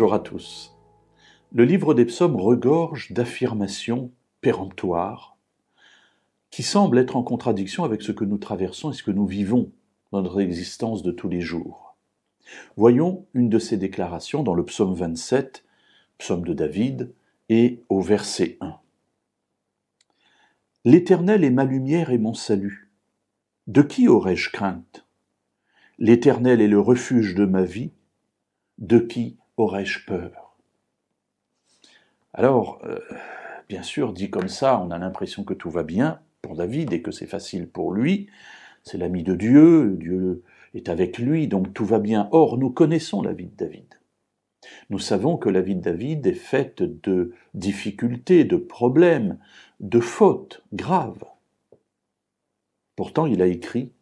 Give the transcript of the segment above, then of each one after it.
Bonjour à tous. Le livre des psaumes regorge d'affirmations péremptoires qui semblent être en contradiction avec ce que nous traversons et ce que nous vivons dans notre existence de tous les jours. Voyons une de ces déclarations dans le psaume 27, psaume de David, et au verset 1. L'Éternel est ma lumière et mon salut. De qui aurais-je crainte? L'Éternel est le refuge de ma vie. De qui aurais-je peur? Alors, euh, bien sûr, dit comme ça, on a l'impression que tout va bien pour David et que c'est facile pour lui. C'est l'ami de Dieu, Dieu est avec lui, donc tout va bien. Or, nous connaissons la vie de David. Nous savons que la vie de David est faite de difficultés, de problèmes, de fautes graves. Pourtant, il a écrit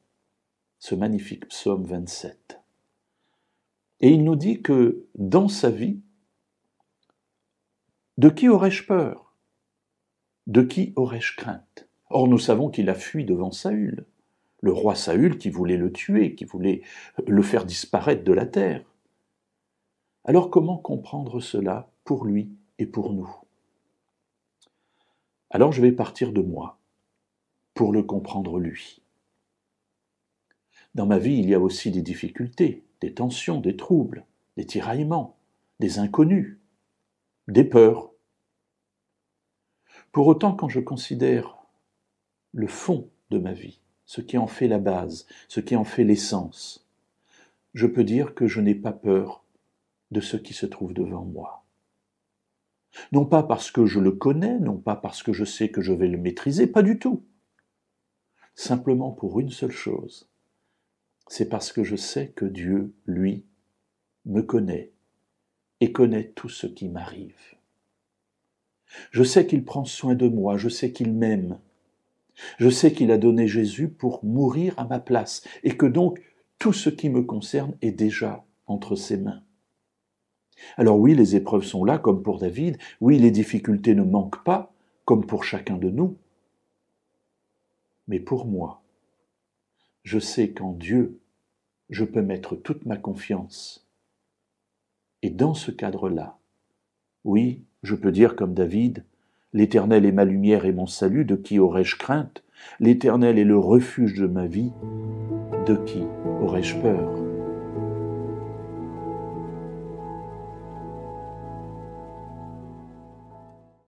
ce magnifique psaume 27. Et il nous dit que dans sa vie, de qui aurais-je peur? De qui aurais-je crainte? Or nous savons qu'il a fui devant Saül, le roi Saül qui voulait le tuer, qui voulait le faire disparaître de la terre. Alors comment comprendre cela pour lui et pour nous? Alors je vais partir de moi pour le comprendre lui. Dans ma vie, il y a aussi des difficultés, des tensions, des troubles, des tiraillements, des inconnus, des peurs. Pour autant, quand je considère le fond de ma vie, ce qui en fait la base, ce qui en fait l'essence, je peux dire que je n'ai pas peur de ce qui se trouve devant moi. Non pas parce que je le connais, non pas parce que je sais que je vais le maîtriser, pas du tout. Simplement pour une seule chose, c'est parce que je sais que Dieu, lui, me connaît et connaît tout ce qui m'arrive. Je sais qu'il prend soin de moi, je sais qu'il m'aime, je sais qu'il a donné Jésus pour mourir à ma place et que donc tout ce qui me concerne est déjà entre ses mains. Alors oui, les épreuves sont là, comme pour David, oui, les difficultés ne manquent pas, comme pour chacun de nous. Mais pour moi, je sais qu'en Dieu, je peux mettre toute ma confiance. Et dans ce cadre-là, oui, je peux dire comme David, L'Éternel est ma lumière et mon salut, de qui aurais-je crainte? L'Éternel est le refuge de ma vie, de qui aurais-je peur?